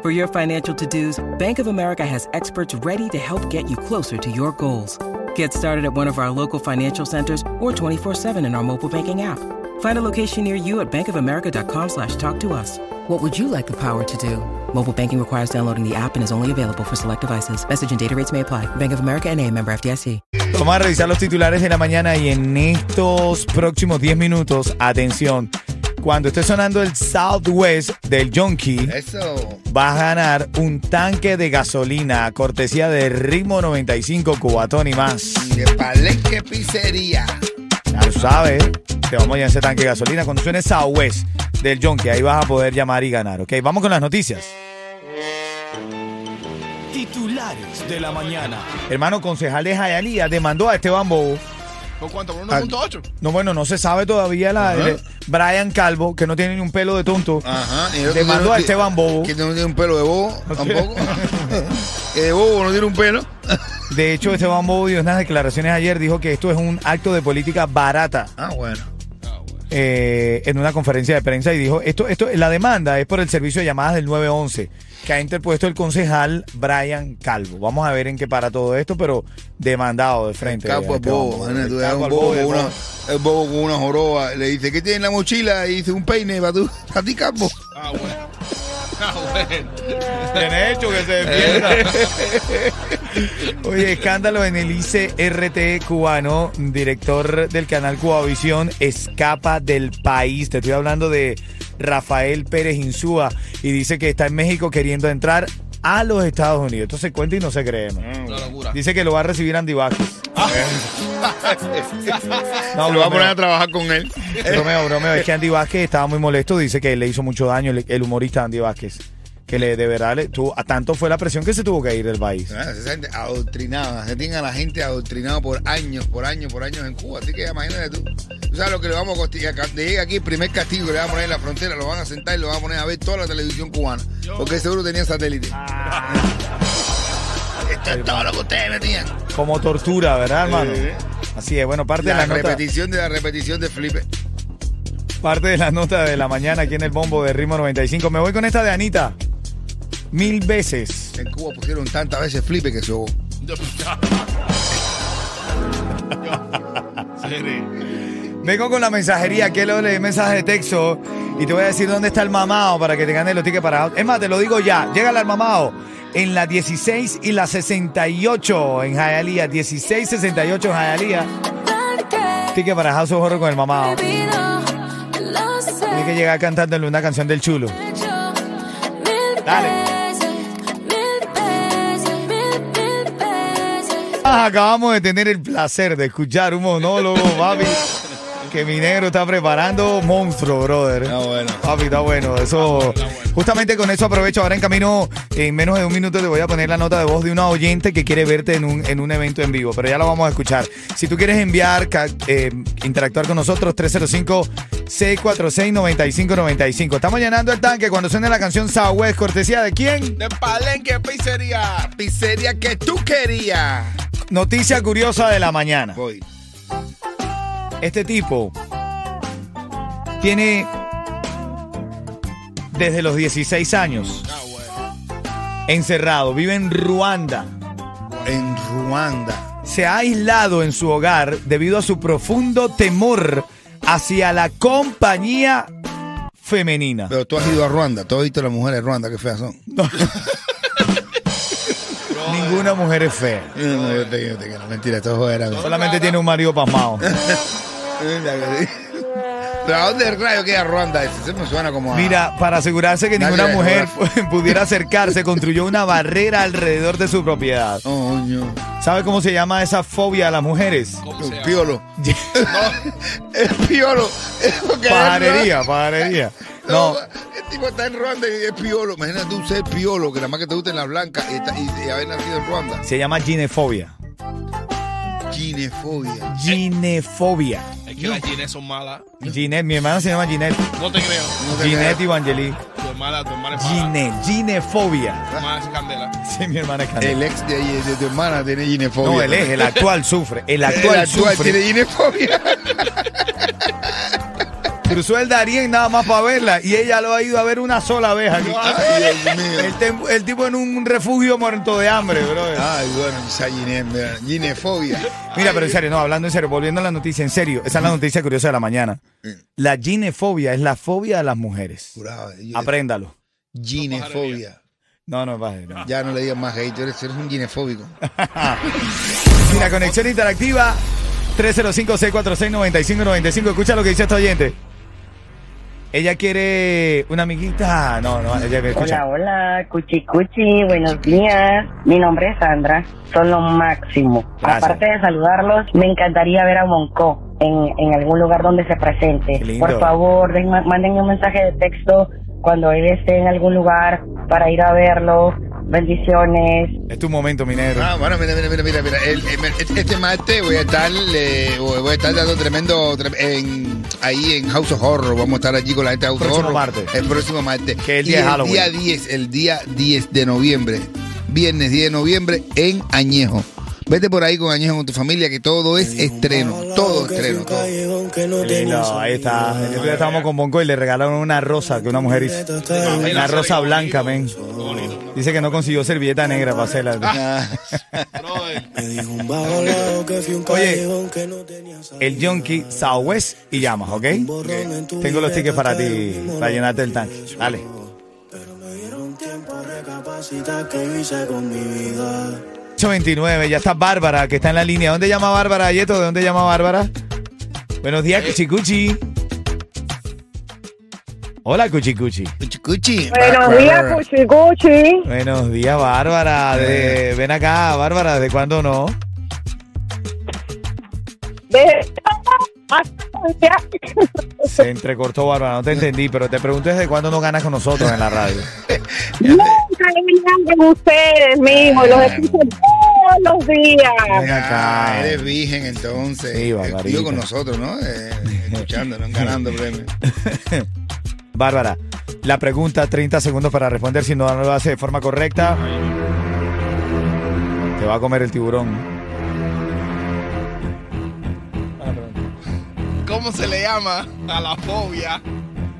For your financial to dos, Bank of America has experts ready to help get you closer to your goals. Get started at one of our local financial centers or 24-7 in our mobile banking app. Find a location near you at bankofamerica.com slash talk to us. What would you like the power to do? Mobile banking requires downloading the app and is only available for select devices. Message and data rates may apply. Bank of America and a member FDIC. Vamos a revisar los titulares de la mañana y en estos próximos 10 minutos, atención, cuando esté sonando el Southwest del Junkie, Eso. vas a ganar un tanque de gasolina cortesía de Ritmo 95 Cubatón y más. De Palenque Pizzería. Ya lo sabes, te vamos a llenar ese tanque de gasolina. Cuando suene Southwest del Junkie, ahí vas a poder llamar y ganar, ¿ok? Vamos con las noticias. Titulares de la mañana. Hermano, concejal de Jayalía demandó a Esteban Bobo. ¿Por cuánto? ¿Por Ah, 1.8? No, bueno, no se sabe todavía la Ajá. Brian Calvo, que no tiene ni un pelo de tonto. Ajá. y el otro Demandó tiene- a Esteban Bobo. Que no tiene un pelo de bobo tampoco. que de bobo no tiene un pelo. De hecho, Esteban Bobo dio unas declaraciones ayer, dijo que esto es un acto de política barata. Ah, bueno. Eh, en una conferencia de prensa y dijo, esto, esto, la demanda es por el servicio de llamadas del 911 que ha interpuesto el concejal Brian Calvo. Vamos a ver en qué para todo esto, pero demandado de frente. Capo es Esteban bobo. Tú El capo un bobo una, el bobo con una joroba. Le dice, ¿qué tiene en la mochila? Y dice, un peine para tú. A ti, capo. Ah, bueno. Ah, bueno. Bien hecho que se defienda. Oye, escándalo en el ICRT cubano. Director del canal Cubavisión escapa del país. Te estoy hablando de Rafael Pérez Insúa. Y dice que está en México queriendo entrar a los Estados Unidos. Esto se cuenta y no se cree. ¿no? Una locura. Dice que lo va a recibir Andy Vázquez. No, Lo va a poner a trabajar con él. Bromeo, bromeo. Es que Andy Vázquez estaba muy molesto. Dice que le hizo mucho daño el, el humorista Andy Vázquez. Que le, de verdad, le, tuvo- a tanto fue la presión que se tuvo que ir del país. Ah, Esa gente adoctrinada, se tienen a la gente adoctrinada por años, por años, por años en Cuba. Así que imagínate tú. Tú sabes lo que le vamos a castigar. De llegue aquí, el primer castigo que le van a poner en la frontera, lo van a sentar y lo van a poner a ver toda la televisión cubana. Porque seguro tenía satélite. Esto es todo lo que ustedes metían. Como tortura, ¿verdad, hermano? Sí. Así es. Bueno, parte de La la nota, repetición de la repetición de Felipe. parte de la nota de la mañana aquí en el bombo de Ritmo 95. Me voy con esta de Anita. Mil veces. En Cuba pusieron tantas veces Felipe que se ahogó. Vengo con la mensajería, que lo leí mensaje de texto y te voy a decir dónde está el mamao para que te ganes los tickets para... Es más, te lo digo ya, llega al mamao en la 16 y la 68 en Hialeah, 16, 68 en Hialeah. Ticket para House of Horror con el mamao. Tiene que llegar cantándole una canción del chulo. Dale. Acabamos de tener el placer de escuchar un monólogo, papi, que mi negro está preparando monstruo, brother. Ah, bueno. Papi, está bueno. Eso, justamente con eso aprovecho. Ahora en camino, en menos de un minuto, te voy a poner la nota de voz de una oyente que quiere verte en un, en un evento en vivo, pero ya lo vamos a escuchar. Si tú quieres enviar, eh, interactuar con nosotros, 305-646-9595. Estamos llenando el tanque cuando suene la canción Southwest, cortesía de quién? De Palenque Pizzería. Pizzería que tú querías. Noticia curiosa de la mañana. Voy. Este tipo tiene desde los 16 años Ah, encerrado, vive en Ruanda. En Ruanda. Se ha aislado en su hogar debido a su profundo temor hacia la compañía femenina. Pero tú has ido a Ruanda. Tú has visto las mujeres de Ruanda, qué feas son. Ninguna mujer es fea. No, no, yo te, yo te quiero. Mentira, esto es joder. amigo. Solamente tiene un marido pasmado. Pero ¿a dónde el rayo queda Ruanda ese? Se me suena como a... Mira, para asegurarse que ninguna mujer pudiera acercarse, construyó una barrera alrededor de su propiedad. Oh, coño. ¿Sabe cómo se llama esa fobia a las mujeres? ¿Cómo se llama? Piolo. Es piolo. Es porque Pajarería, pajarería. No, No, el tipo está en Ruanda y es piolo. Imagínate tú ser piolo, que nada más que te gusten las blancas y, está- y- y haber nacido en Ruanda. se llama ginefobia. Ginefobia. Ginefobia. Es que las jeans son malas. Ginette, mi hermana se llama Ginette. No te creo. No te Ginette creas. Evangeli. Tu hermana, tu hermana es mala. Ginette, ginefobia. Tu hermana es candela. Sí, mi hermana es candela. El ex de, ahí, de tu hermana tiene ginefobia. No, él es, el actual sufre. El El actual, actual sufre. tiene ginefobia. Cruzó el Darien nada más para verla y ella lo ha ido a ver una sola vez aquí. Ay, Dios mío. El, tem- el tipo en un refugio muerto de hambre, bro. Ay, bueno, esa gine- mira, ginefobia. Mira, pero en serio, no, hablando en serio, volviendo a la noticia, en serio, esa es la noticia curiosa de la mañana. La ginefobia es la fobia a las mujeres. Jurado, yo- Apréndalo. Ginefobia. No, no, baje, no. Ya no le digas más gay, tú eres, eres un ginefóbico. Mira, conexión interactiva 305-646-9595. Escucha lo que dice esta oyente. Ella quiere una amiguita. No, no, ella escucha. Hola, hola, cuchi cuchi, buenos días. Mi nombre es Sandra, son lo máximo. Gracias. Aparte de saludarlos, me encantaría ver a Monco en, en algún lugar donde se presente. Qué lindo. Por favor, den- mándenme un mensaje de texto cuando él esté en algún lugar para ir a verlo. Bendiciones. Es tu momento, minero. Ah, bueno, mira, mira, mira, mira, mira. El- el- este martes voy a estar, eh, voy a estar dando tremendo tre- en, ahí en House of Horror. Vamos a estar allí con la gente de House of Próximo Horror. martes. El próximo martes. Que el Y día de Halloween. día 10, el día 10 de noviembre. Viernes 10 de noviembre en Añejo. Vete por ahí con Añejo con tu familia, que todo es estreno. Todo estreno. Todo. Qué lindo, ahí está. El otro día estábamos con Bonco y le regalaron una rosa que una mujer hizo. Una rosa blanca, men. Dice que no consiguió servilleta negra para hacerla. Ah. Oye, el Junkie Southwest y llamas, ¿ok? Tengo los tickets para ti, para llenarte el tanque. Dale. 829, ya está Bárbara, que está en la línea. ¿Dónde llama Bárbara, Yeto? ¿De dónde llama Bárbara? Buenos días, Cuchicuchi. Hola, Cuchicuchi. cuchi, cuchi. Buenos días, bra- Cuchi Cuchi. Buenos días, Bárbara. De- ven acá, Bárbara, ¿de cuándo no? De... Se entrecortó, Bárbara, no te entendí, pero te pregunto desde cuándo no ganas con nosotros en la radio. Con ustedes mismos, los escucho todos los días. Ven acá. Ah, eres virgen entonces. Sí. Yo con nosotros, ¿no? Eh, escuchándonos, ganando premios. Bárbara, la pregunta, 30 segundos para responder. Si no lo hace de forma correcta, te va a comer el tiburón. ¿Cómo se le llama a la fobia?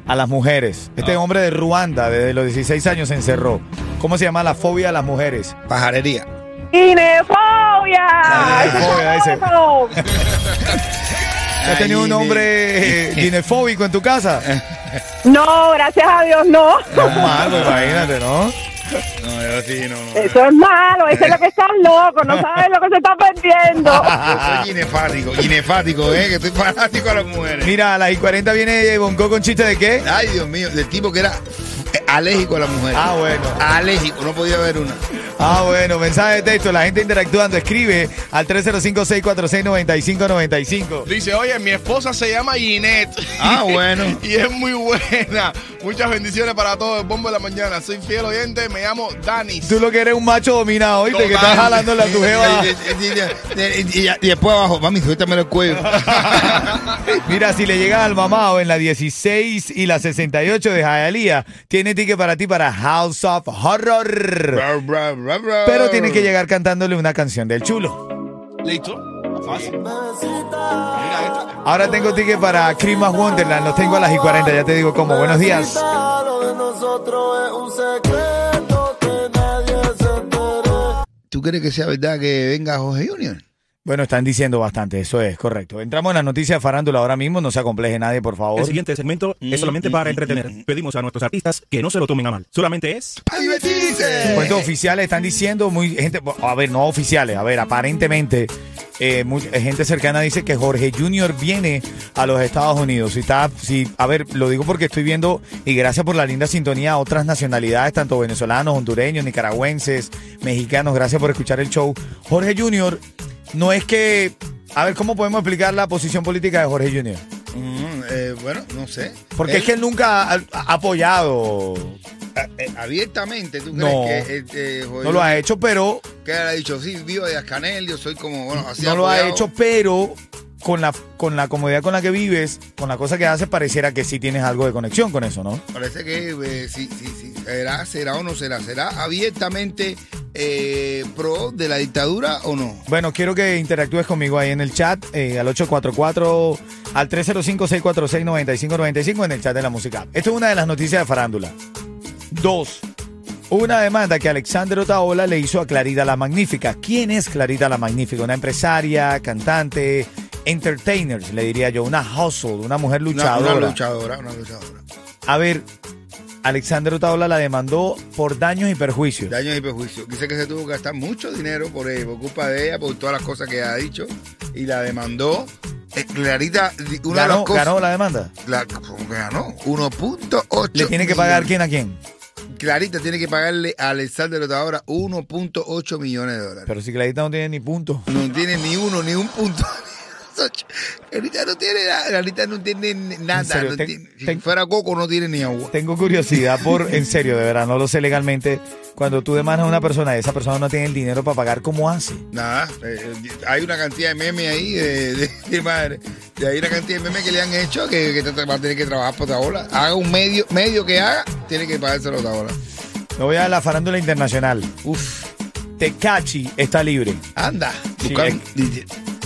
A las mujeres. Este hombre de Ruanda, desde los 16 años, se encerró. ¿Cómo se llama la fobia a las mujeres? Pajarería. ¡Cinefobia! Cinefobia, ese. ¿Has tenido un hombre eh, dinefóbico en tu casa? No, gracias a Dios, no. No es malo, imagínate, ¿no? No, yo sí, no, no. Eso es malo, eso es lo que están locos, no saben lo que se está perdiendo. Yo soy ginefático, ginefático, ¿eh? Que estoy fanático a las mujeres. Mira, a las y 40 viene Bonco con chiste de qué? Ay, Dios mío, del tipo que era eh, alérgico a las mujeres. Ah, bueno. Alérgico, no podía haber una. Ah, bueno, mensaje de texto, la gente interactuando, escribe al 305-646-9595. Dice, oye, mi esposa se llama Ginette. Ah, bueno. y es muy buena. Muchas bendiciones para todos. El bombo de la mañana. Soy fiel oyente. Me llamo Danis. Tú lo que eres un macho dominado, ¿oíste? Que estás jalando la tu jeva. Y, y- y- y- después abajo, mami, suéltame el cuello. Mira, si le llegas al mamado en la 16 y la 68 de Hialeah, tiene ticket para ti para House of Horror. Bra, bra, bra, bra. Pero tienes que llegar cantándole una canción del chulo. ¿Listo? Fácil. Mira esta. Ahora tengo ticket para Christmas Wonderland, los tengo a las y 40, ya te digo cómo. Buenos días. ¿Tú crees que sea verdad que venga Jorge Junior? Bueno, están diciendo bastante, eso es correcto. Entramos en la noticia de farándula ahora mismo, no se acompleje nadie, por favor. El siguiente segmento es solamente para entretener. Pedimos a nuestros artistas que no se lo tomen a mal. Solamente es ¡A divertirse! Fuentes oficiales están diciendo, muy gente, a ver, no oficiales, a ver, aparentemente eh, eh, gente cercana dice que Jorge Junior viene a los Estados Unidos. Si está, si, a ver, lo digo porque estoy viendo, y gracias por la linda sintonía a otras nacionalidades, tanto venezolanos, hondureños, nicaragüenses, mexicanos, gracias por escuchar el show. Jorge Junior, no es que, a ver, ¿cómo podemos explicar la posición política de Jorge Junior? Mm, eh, bueno, no sé. Porque Él, es que él nunca ha, ha apoyado, eh, abiertamente, ¿tú No. crees que este, Jorge no lo ha hecho, pero que él ha dicho, sí, vivo de Ascanel, yo soy como, bueno, así no lo ha hecho, pero con la, con la comodidad con la que vives, con la cosa que haces, pareciera que sí tienes algo de conexión con eso, ¿no? Parece que eh, sí, sí, sí, será, será o no será, será abiertamente eh, pro de la dictadura o no. Bueno, quiero que interactúes conmigo ahí en el chat, eh, al 844, al 305-646-9595 en el chat de la música. Esto es una de las noticias de farándula. Dos, una demanda que Alexander Otaola le hizo a Clarita la Magnífica. ¿Quién es Clarita la Magnífica? Una empresaria, cantante, entertainer, le diría yo, una hustle, una mujer Una- luchadora. Una, luchadora, una luchadora. A ver, Alexander Otaola la demandó por daños y perjuicios. Daños y perjuicios. Dice que se tuvo que gastar mucho dinero por, eh, por culpa de ella, por todas las cosas que ha dicho. Y la demandó. Eh, Clarita, una de ¿Ganó, las cosas. ganó la demanda? La, ¿Cómo que ganó? 1.8. ¿Le tiene que pagar quién a quién? Clarita tiene que pagarle a Alexander Otadora 1.8 millones de dólares. Pero si Clarita no tiene ni punto. No tiene ni uno, ni un punto. Clarita no tiene nada. Clarita no tiene nada. serio, no te- tiene- si fuera Coco, no tiene ni agua. Tengo curiosidad por, en serio, de verdad, no lo sé legalmente. Cuando tú demandas a una persona y esa persona no tiene el dinero para pagar, ¿cómo hace? Nada, eh, hay una cantidad de memes ahí de, de, de madre. Y hay una cantidad de memes que le han hecho que, que va a tener que trabajar por ola. Haga un medio, medio que haga, tiene que pagárselo a ola. Me voy a la farándula internacional. Uf, Tecachi está libre. anda, Sí, buscando,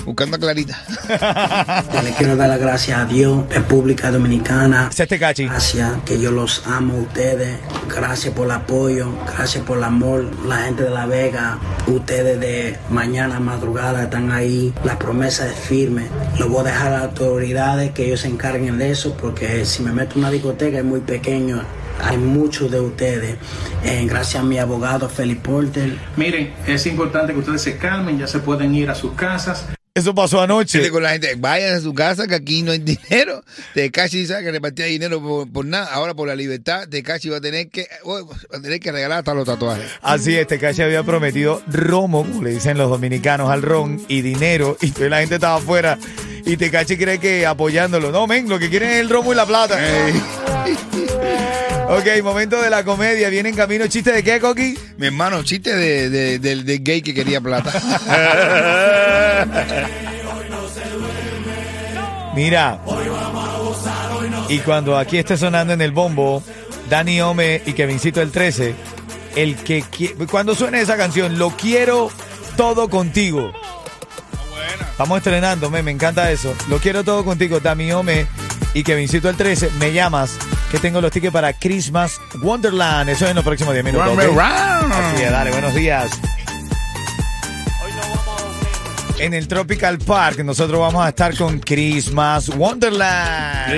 buscando a Clarita. Le quiero dar las gracias a Dios, República Dominicana. Tecachi. Gracias, que yo los amo a ustedes. Gracias por el apoyo, gracias por el amor. La gente de La Vega, ustedes de mañana madrugada están ahí. La promesa es firme. Lo voy a dejar a las autoridades que ellos se encarguen de eso, porque si me meto en una discoteca es muy pequeño. Hay muchos de ustedes. Eh, gracias a mi abogado Felipe Porter. Miren, es importante que ustedes se calmen, ya se pueden ir a sus casas. Eso pasó anoche. con la gente, vayan a su casa que aquí no hay dinero. Tecachi sabe que repartía dinero por, por nada. Ahora por la libertad, Tecachi va a tener que oh, va a tener que regalar hasta los tatuajes. Así es, Tecachi había prometido romo, como le dicen los dominicanos, al ron y dinero. Y toda la gente estaba afuera. Y Tecachi cree que apoyándolo. No, men, lo que quieren es el romo y la plata. ok, momento de la comedia. Viene en camino. ¿Chiste de qué, Coqui? Mi hermano, chiste de, de- gay que quería plata. Mira. Y cuando aquí esté sonando en el bombo, Dani Ome y Kevincito el 13, el que cuando suene esa canción, lo quiero todo contigo. Estamos estrenando, me, me encanta eso. Lo quiero todo contigo, Dani Ome y Kevincito el 13. Me llamas, que tengo los tickets para Christmas Wonderland. Eso es en los próximos 10 minutos. ¿ok? Así es, dale, buenos días. En el Tropical Park nosotros vamos a estar con Christmas Wonderland.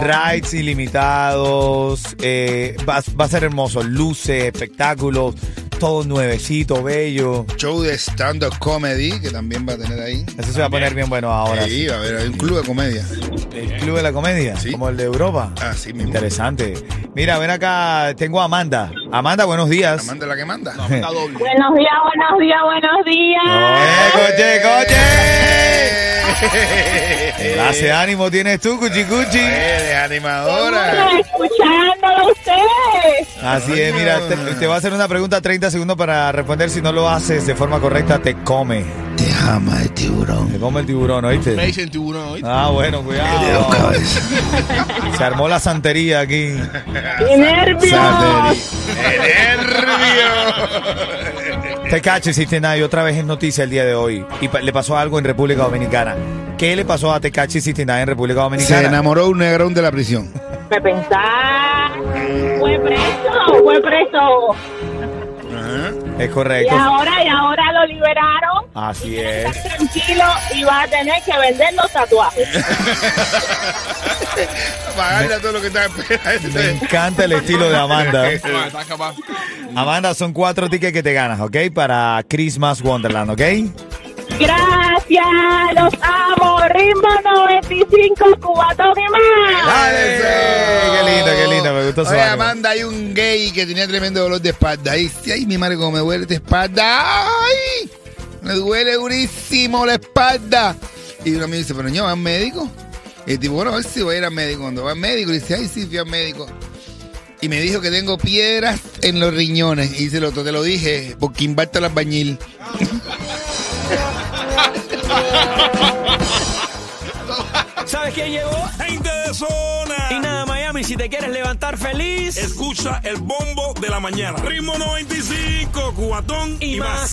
Rides ilimitados. eh, va, va a ser hermoso. Luces, espectáculos, todo nuevecito, bello. Show de stand-up comedy que también va a tener ahí. Eso se va a poner bien bueno ahora. Sí, va a haber hay un club de comedia. El Club de la Comedia, Sí. como el de Europa. Así mismo. Interesante. Mira, ven acá, tengo a Amanda. Amanda, buenos días. Amanda la que manda. Está doble. Buenos días, buenos días, buenos días. ¡Eh, coche, coche! Clase ánimo tienes tú, cuchi cuchi. Eh, de animadora. Escuchándolo a ustedes. Así es, mira, te, te voy a hacer una pregunta 30 segundos para responder. Si no lo haces de forma correcta, te come. Te ama el tiburón. Te come el tiburón, Me ¿oíste? dicen tiburón, ¿oíste? Ah, bueno, De dos cuidado. cabezas. Se armó la santería aquí. ¡Qué nervios! Te caches, Sistina, y otra vez es noticia el día de hoy. Y pa- le pasó algo en República Dominicana. ¿Qué le pasó a Tecachi Sistina en República Se Dominicana? enamoró un negrón de la prisión. Me pensar. Fue preso, fue preso. Es Y correcto. ahora, y ahora lo liberaron. Así es. Tranquilo y va a tener que vender los tatuajes. Pagarle a todo lo que está Me esperando. encanta el estilo de Amanda. Amanda, son cuatro tickets que te ganas, ¿ok? Para Christmas Wonderland, ¿ok? Gracias, los amo. Ritmo 95, cubatón y más. Dale, qué lindo, qué lindo, me gustó su Oye, ánimo. Amanda, hay un gay que tenía tremendo dolor de espalda. Ay, sí, ay, mi madre, como me duele de espalda. ¡Ay! Me duele durísimo la espalda. Y uno me dice, pero no, ¿vas al médico? Y el tipo, bueno, a ver si voy a ir al médico. Cuando va al médico, le dice, ay, sí, fui al médico. Y me dijo que tengo piedras en los riñones. Y dice el otro, te lo dije, porque invarta el albañil. ¿Sabes quién llegó? Gente de zona. Y nada, Miami, si te quieres levantar feliz. Escucha el bombo de la mañana. Ritmo 95, cubatón y, Y más. más.